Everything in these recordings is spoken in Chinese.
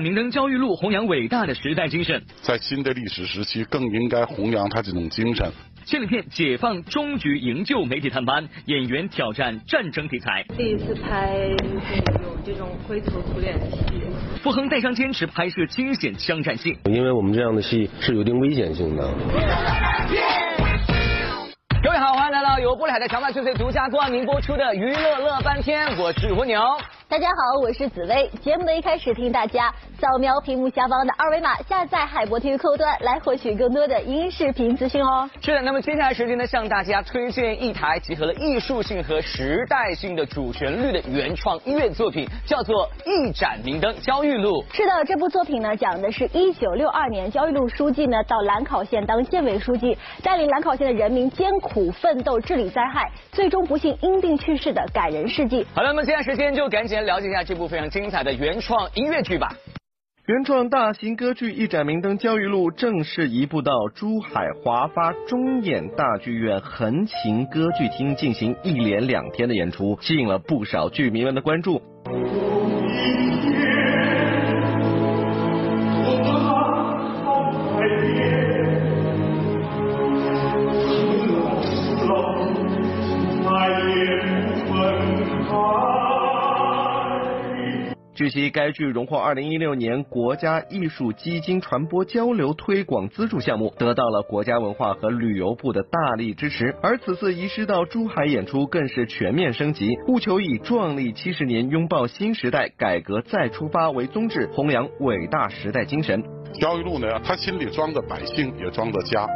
明灯焦裕禄弘扬伟大的时代精神，在新的历史时期更应该弘扬他这种精神。纪录片《解放终局营救》媒体探班，演员挑战战争题材。第一次拍有这种灰头土脸的戏。傅恒带伤坚持拍摄惊险枪战戏，因为我们这样的戏是有一定危险性的。各位好，欢迎来到由玻璃海的强大翠翠独家冠名播出的《娱乐乐翻天》，我是蜗牛。大家好，我是紫薇。节目的一开始，听大家扫描屏幕下方的二维码，下载海博体育客户端，来获取更多的音视频资讯哦。是的，那么接下来时间呢，向大家推荐一台集合了艺术性和时代性的主旋律的原创音乐作品，叫做《一盏明灯焦裕禄》。是的，这部作品呢，讲的是一九六二年焦裕禄书记呢到兰考县当县委书记，带领兰考县的人民艰苦奋斗治理灾害，最终不幸因病去世的感人事迹。好了，那么接下来时间就赶紧。来了解一下这部非常精彩的原创音乐剧吧。原创大型歌剧《一盏明灯焦裕禄》正式移步到珠海华发中演大剧院横琴歌剧厅进行一连两天的演出，吸引了不少剧迷们的关注。据悉，该剧荣获二零一六年国家艺术基金传播交流推广资助项目，得到了国家文化和旅游部的大力支持。而此次移师到珠海演出，更是全面升级，务求以壮丽七十年、拥抱新时代、改革再出发为宗旨，弘扬伟大时代精神。焦裕禄呢，他心里装着百姓，也装着家，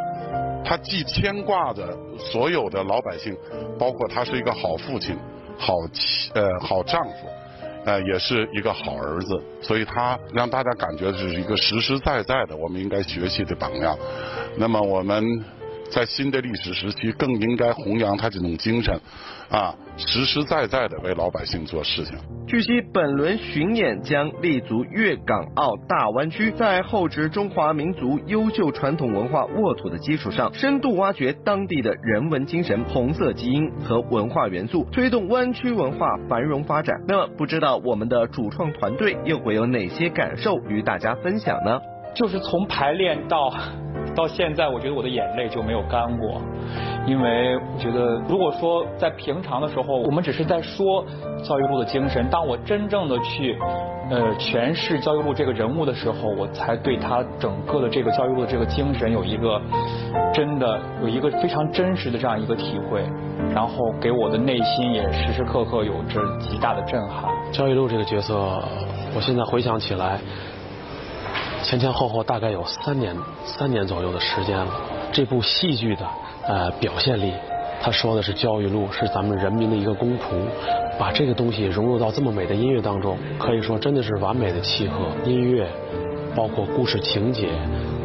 他既牵挂着所有的老百姓，包括他是一个好父亲、好妻呃好丈夫。呃，也是一个好儿子，所以他让大家感觉是一个实实在在的，我们应该学习的榜样。那么我们。在新的历史时期，更应该弘扬他这种精神，啊，实实在在的为老百姓做事情。据悉，本轮巡演将立足粤港澳大湾区，在厚植中华民族优秀传统文化沃土的基础上，深度挖掘当地的人文精神、红色基因和文化元素，推动湾区文化繁荣发展。那么，不知道我们的主创团队又会有哪些感受与大家分享呢？就是从排练到。到现在，我觉得我的眼泪就没有干过，因为我觉得，如果说在平常的时候，我们只是在说焦裕禄的精神，当我真正的去呃诠释焦裕禄这个人物的时候，我才对他整个的这个焦裕禄的这个精神有一个真的有一个非常真实的这样一个体会，然后给我的内心也时时刻刻有着极大的震撼。焦裕禄这个角色，我现在回想起来。前前后后大概有三年三年左右的时间了。这部戏剧的呃表现力，他说的是焦裕禄是咱们人民的一个公仆，把这个东西融入到这么美的音乐当中，可以说真的是完美的契合。音乐包括故事情节，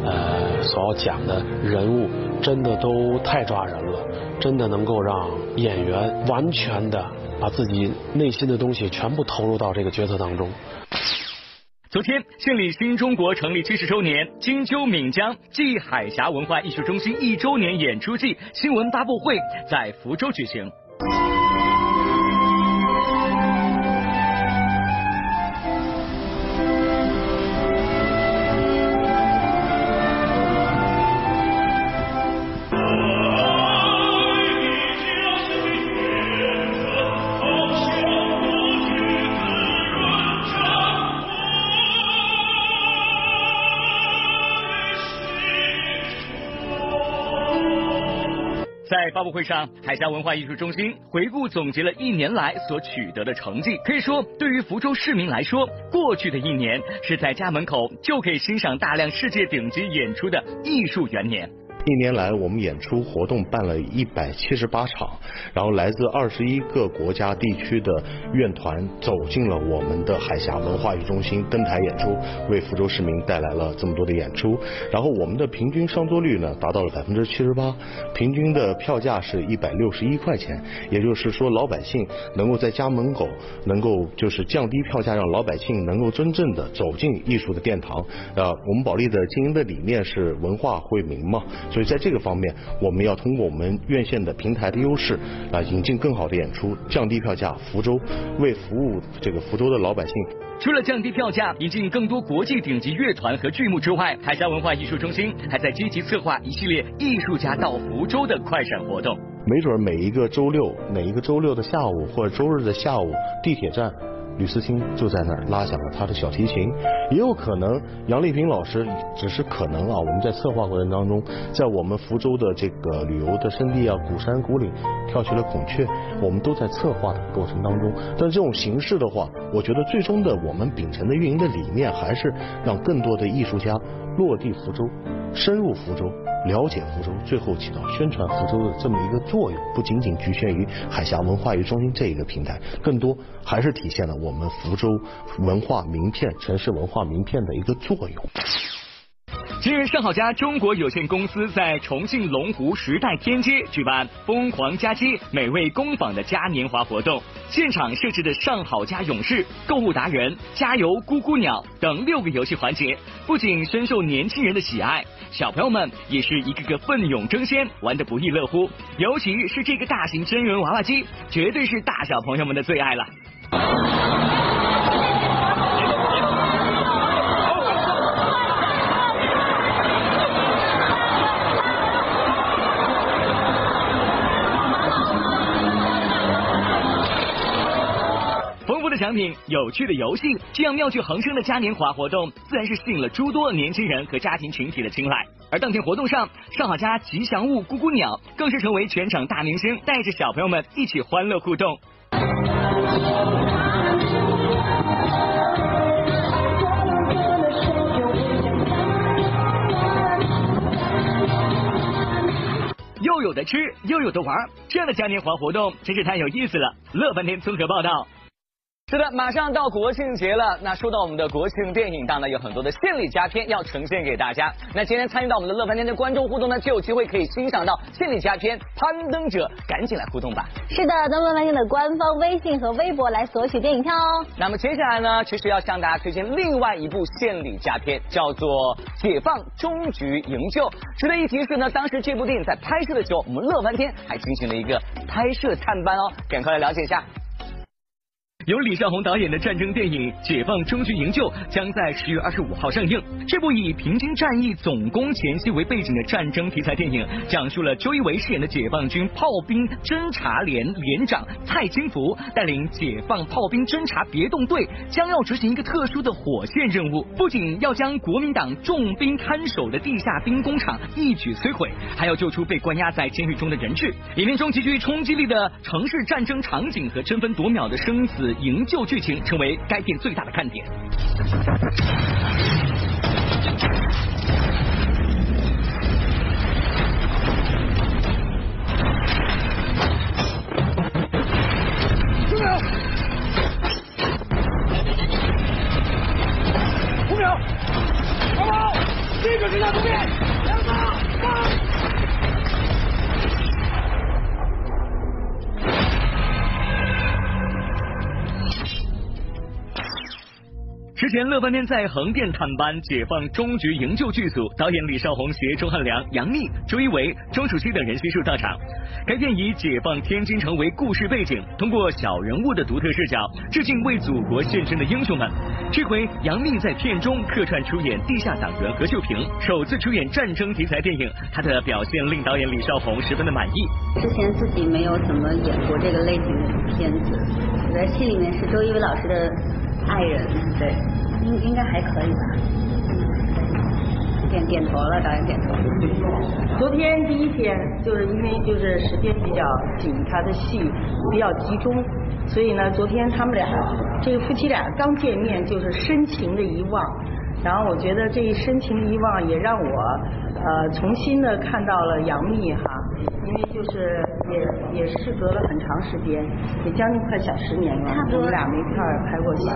呃所要讲的人物，真的都太抓人了，真的能够让演员完全的把自己内心的东西全部投入到这个角色当中。昨天，献礼新中国成立七十周年金秋闽江暨海峡文化艺术中心一周年演出季新闻发布会在福州举行。布会上，海峡文化艺术中心回顾总结了一年来所取得的成绩。可以说，对于福州市民来说，过去的一年是在家门口就可以欣赏大量世界顶级演出的艺术元年。一年来，我们演出活动办了一百七十八场，然后来自二十一个国家地区的院团走进了我们的海峡文化艺术中心登台演出，为福州市民带来了这么多的演出。然后我们的平均上座率呢达到了百分之七十八，平均的票价是一百六十一块钱，也就是说老百姓能够在家门口能够就是降低票价，让老百姓能够真正的走进艺术的殿堂。呃，我们保利的经营的理念是文化惠民嘛。所以在这个方面，我们要通过我们院线的平台的优势啊，引进更好的演出，降低票价，福州为服务这个福州的老百姓。除了降低票价、引进更多国际顶级乐团和剧目之外，海峡文化艺术中心还在积极策划一系列艺术家到福州的快闪活动。没准每一个周六，每一个周六的下午或者周日的下午，地铁站。吕思清就在那儿拉响了他的小提琴，也有可能杨丽萍老师只是可能啊，我们在策划过程当中，在我们福州的这个旅游的胜地啊，古山古岭跳起了孔雀，我们都在策划的过程当中。但这种形式的话，我觉得最终的我们秉承的运营的理念，还是让更多的艺术家落地福州，深入福州。了解福州，最后起到宣传福州的这么一个作用，不仅仅局限于海峡文化与中心这一个平台，更多还是体现了我们福州文化名片、城市文化名片的一个作用。今日，上好佳中国有限公司在重庆龙湖时代天街举办“疯狂佳期，美味工坊”的嘉年华活动，现场设置的上好佳勇士、购物达人、加油咕咕鸟等六个游戏环节，不仅深受年轻人的喜爱，小朋友们也是一个个奋勇争先，玩得不亦乐乎。尤其是这个大型真人娃娃机，绝对是大小朋友们的最爱了。奖品、有趣的游戏，这样妙趣横生的嘉年华活动，自然是吸引了诸多年轻人和家庭群体的青睐。而当天活动上，上好佳吉祥物咕咕鸟更是成为全场大明星，带着小朋友们一起欢乐互动。又有的吃，又有的玩，这样的嘉年华活动真是太有意思了。乐翻天综合报道。是的，马上到国庆节了。那说到我们的国庆电影档呢，有很多的献礼佳片要呈现给大家。那今天参与到我们的乐翻天的观众互动呢，就有机会可以欣赏到献礼佳片《攀登者》，赶紧来互动吧。是的，登乐翻天的官方微信和微博来索取电影票哦。那么接下来呢，其实要向大家推荐另外一部献礼佳片，叫做《解放终局营救》。值得一提是呢，当时这部电影在拍摄的时候，我们乐翻天还进行了一个拍摄探班哦，赶快来了解一下。由李少红导演的战争电影《解放终局营救》将在十月二十五号上映。这部以平津战役总攻前夕为背景的战争题材电影，讲述了周一围饰演的解放军炮兵侦察连连长蔡金福带领解放炮兵侦察别动队，将要执行一个特殊的火线任务，不仅要将国民党重兵看守的地下兵工厂一举摧毁，还要救出被关押在监狱中的人质。影片中极具冲击力的城市战争场景和争分夺秒的生死。营救剧情成为该片最大的看点。乐翻天在横店探班，解放终局营救剧组导演李少红携周汉良、杨幂、周一围、钟楚曦等人悉数到场。该片以解放天津城为故事背景，通过小人物的独特视角，致敬为祖国献身的英雄们。这回杨幂在片中客串出演地下党员何秀萍，首次出演战争题材电影，她的表现令导演李少红十分的满意。之前自己没有怎么演过这个类型的片子，我在戏里面是周一围老师的。爱人，对，应应该还可以吧。点点头了，导演点头。昨天第一天，就是因为就是时间比较紧，他的戏比较集中，所以呢，昨天他们俩这个夫妻俩刚见面就是深情的遗忘，然后我觉得这一深情的遗忘也让我呃重新的看到了杨幂哈。因为就是也也事隔了很长时间，也将近快小十年了，我们俩没一块拍过戏，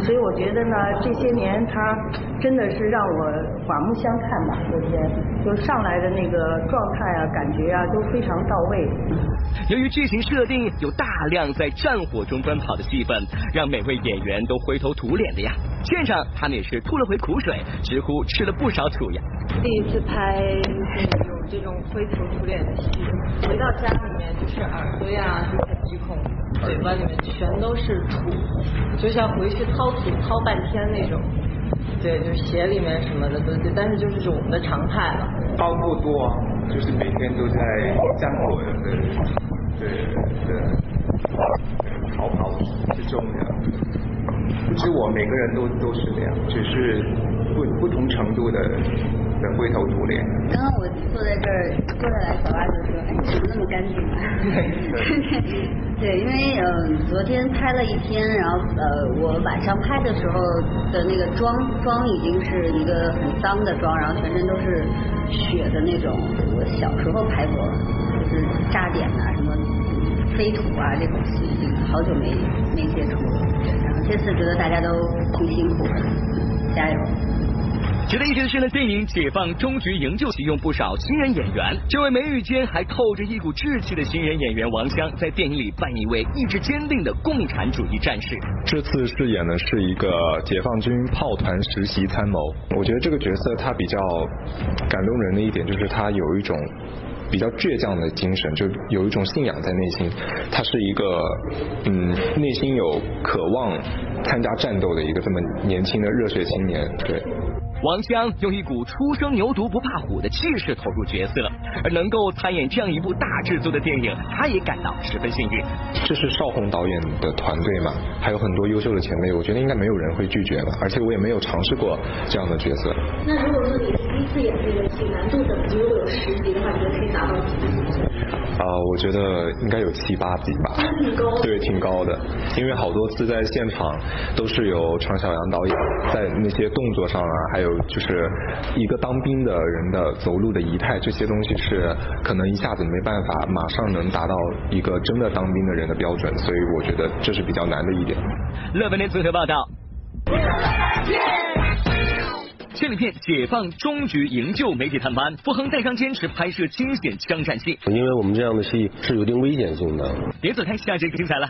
所以我觉得呢，这些年他真的是让我刮目相看吧，昨天就上来的那个状态啊，感觉啊都非常到位。由于剧情设定有大量在战火中奔跑的戏份，让每位演员都灰头土脸的呀。现场他们也是吐了回苦水，直呼吃了不少土呀。第一次拍。这种灰头土脸的戏，回到家里面就是耳朵呀、鼻孔、嘴巴里面全都是土，就像回去掏土掏半天那种。对，就是鞋里面什么的都，但是就是我们的常态了。包不多，就是每天都在战火的对对对逃跑之中的，不止我，每个人都都是这样，只是不不同程度的的灰头土脸。刚刚我坐在这儿坐下来，小八就说：“哎，你怎么那么干净啊？” 对，因为呃昨天拍了一天，然后呃我晚上拍的时候的那个妆妆已经是一个很脏的妆，然后全身都是血的那种。我小时候拍过，就是炸点啊什么飞土啊这种戏，好久没没接触了。然后这次觉得大家都挺辛苦的，加油！值得一提的是呢，电影《解放终局营救》启用不少新人演员，这位眉宇间还透着一股稚气的新人演员王湘，在电影里扮演一位意志坚定的共产主义战士。这次饰演的是一个解放军炮团实习参谋，我觉得这个角色他比较感动人的一点就是他有一种。比较倔强的精神，就有一种信仰在内心。他是一个，嗯，内心有渴望参加战斗的一个这么年轻的热血青年。对，王湘用一股初生牛犊不怕虎的气势投入角色，而能够参演这样一部大制作的电影，她也感到十分幸运。这是邵红导演的团队嘛，还有很多优秀的前辈，我觉得应该没有人会拒绝吧。而且我也没有尝试过这样的角色。那如果说你第一次演这个戏，难度等级如果有十级的话，你觉得可以达到几级？啊，我觉得应该有七八级吧。挺高。对，挺高的。因为好多次在现场都是由常小阳导演在那些动作上啊，还有就是一个当兵的人的走路的仪态，这些东西是可能一下子没办法马上能达到一个真的当兵的人的标准，所以我觉得这是比较难的一点。乐文的综合报道。纪录片《解放终局营救》媒体探班，傅恒带伤坚持拍摄惊险枪战戏，因为我们这样的戏是有一定危险性的。别走开，下节精彩了。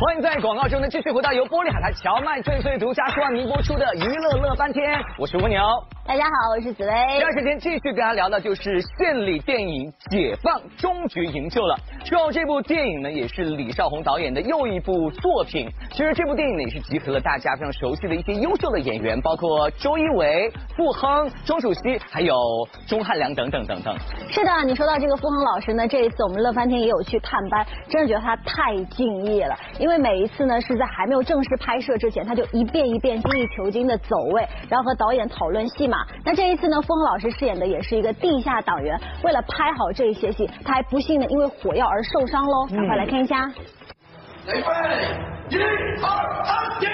欢迎在广告中呢继续回到由玻璃海苔荞麦脆脆独家冠名播出的娱乐乐翻天，我是蜗牛。大家好，我是紫薇。第二时间继续跟大家聊的就是献礼电影《解放终局营救》了。之后这部电影呢，也是李少红导演的又一部作品。其实这部电影呢，也是集合了大家非常熟悉的一些优秀的演员，包括周一围、傅亨、钟楚曦，还有钟汉良等等等等。是的，你说到这个傅亨老师呢，这一次我们乐翻天也有去探班，真的觉得他太敬业了。因为每一次呢，是在还没有正式拍摄之前，他就一遍一遍精益求精的走位，然后和导演讨论戏码。那这一次呢，傅恒老师饰演的也是一个地下党员，为了拍好这一些戏，他还不幸的因为火药而受伤喽。赶快来看一下。预备，一、二、三，点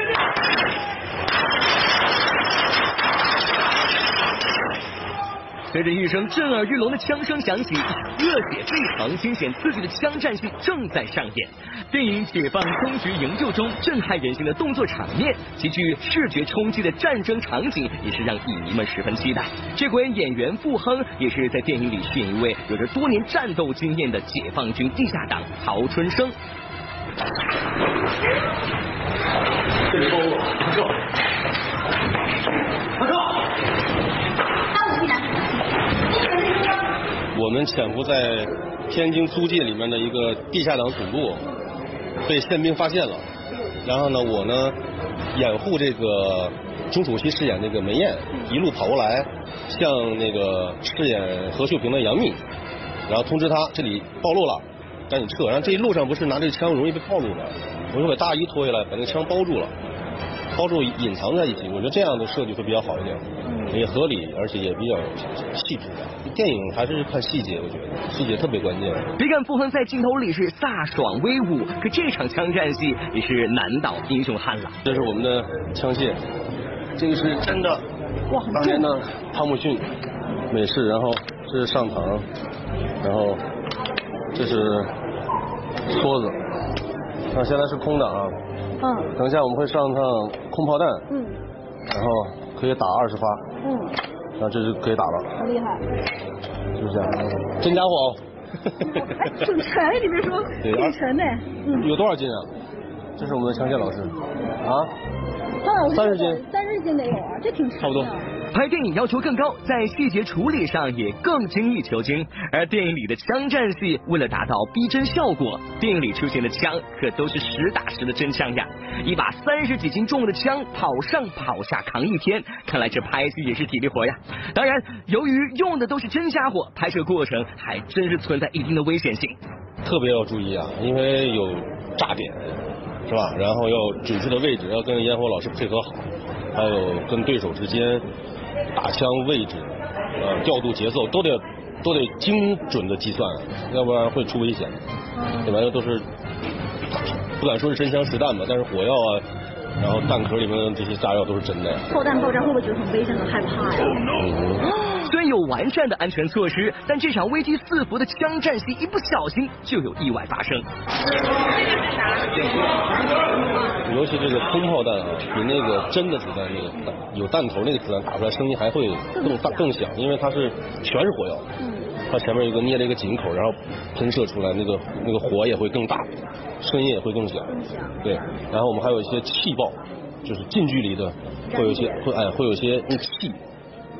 随着一声震耳欲聋的枪声响起，热血沸腾、惊险刺激的枪战戏正在上演。电影《解放终局营救》中震撼人心的动作场面，极具视觉冲击的战争场景，也是让影迷们十分期待。这回演员傅亨也是在电影里饰演一位有着多年战斗经验的解放军地下党曹春生。这里包我，马克，马克。我我们潜伏在天津租界里面的一个地下党总部，被宪兵发现了。然后呢，我呢掩护这个钟楚曦饰演那个梅艳，一路跑过来，向那个饰演何秀萍的杨幂，然后通知他这里暴露了，赶紧撤。然后这一路上不是拿这个枪容易被暴露的，我就把大衣脱下来，把那个枪包住了，包住隐藏在一起。我觉得这样的设计会比较好一点，也合理，而且也比较细致。电影还是看细节，我觉得细节特别关键。别看傅恒在镜头里是飒爽威武，可这场枪战戏也是难倒英雄汉了。这是我们的枪械，这个是真的。哇，当年的汤姆逊美式，然后这是上膛，然后这是梭子。那现在是空的啊。嗯。等一下我们会上趟空炮弹。嗯。然后可以打二十发。嗯。那这就可以打了，好厉害，是不是？真家伙哦！挺沉，你别说，挺沉的。嗯。有多少斤啊？这是我们的枪械老师。啊？三十斤。三十斤得有啊，这挺沉。差不多。拍电影要求更高，在细节处理上也更精益求精。而电影里的枪战戏，为了达到逼真效果，电影里出现的枪可都是实打实的真枪呀！一把三十几斤重的枪，跑上跑下扛一天，看来这拍戏也是体力活呀。当然，由于用的都是真家伙，拍摄过程还真是存在一定的危险性。特别要注意啊，因为有炸点，是吧？然后要准确的位置，要跟烟火老师配合好，还有跟对手之间打枪位置、呃调度节奏都得都得精准的计算，要不然会出危险，这玩意都是不敢说是真枪实弹吧，但是火药啊，然后弹壳里面的这些炸药都是真的呀。炮弹爆炸会不会觉得很危险、很害怕呀？虽然有完善的安全措施，但这场危机四伏的枪战戏一不小心就有意外发生。尤其这个空炮弹啊，比那个真的子弹那个弹有弹头那个子弹打出来声音还会更大更响，因为它是全是火药。嗯它前面有一个捏了一个井口，然后喷射出来那个那个火也会更大，声音也会更响。对，然后我们还有一些气爆，就是近距离的会有一些会哎会有一些那气。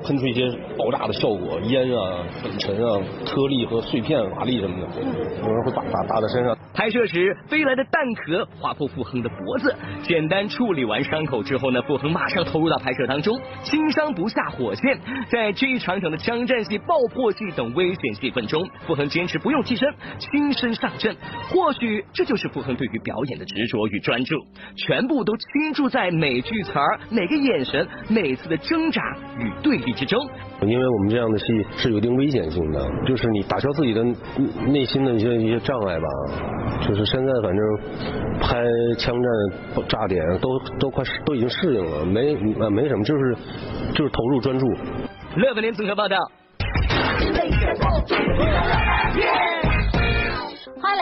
喷出一些爆炸的效果，烟啊、粉尘啊、颗粒和碎片、瓦砾什么的，有人会打打打在身上。拍摄时飞来的弹壳划破傅恒的脖子，简单处理完伤口之后呢，傅恒马上投入到拍摄当中，轻伤不下火线。在这一场场的枪战戏、爆破戏等危险戏份中，傅恒坚持不用替身，亲身上阵。或许这就是傅恒对于表演的执着与专注，全部都倾注在每句词儿、每个眼神、每次的挣扎与对立之中。因为我们这样的戏是有一定危险性的，就是你打消自己的内心的一些一些障碍吧。就是现在反正拍枪战炸点都都快都已经适应了，没呃没什么，就是就是投入专注。乐本联综合报道。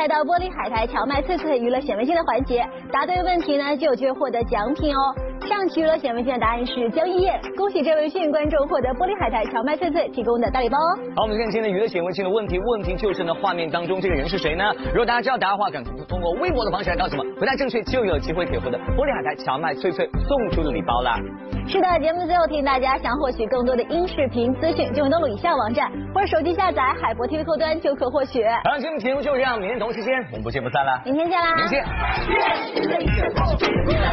来到玻璃海苔荞麦脆脆娱乐显微镜的环节，答对问题呢就有机会获得奖品哦。上期娱乐显微镜的答案是江一燕，恭喜这位幸运观众获得玻璃海苔荞麦脆脆提供的大礼包哦。好，我们看今天的娱乐显微镜的问题，问题就是呢，画面当中这个人是谁呢？如果大家知道答案的话，赶快通过微博的方式来告诉我们，回答正确就有机会可以获得玻璃海苔荞麦脆脆送出的礼包啦。是的，节目的最后提醒大家，想获取更多的音视频资讯，就登录以下网站或者手机下载海博 TV 客户端就可获取。好，节目节目就这样，明天同时间我们不见不散了。明天见啦！明天见。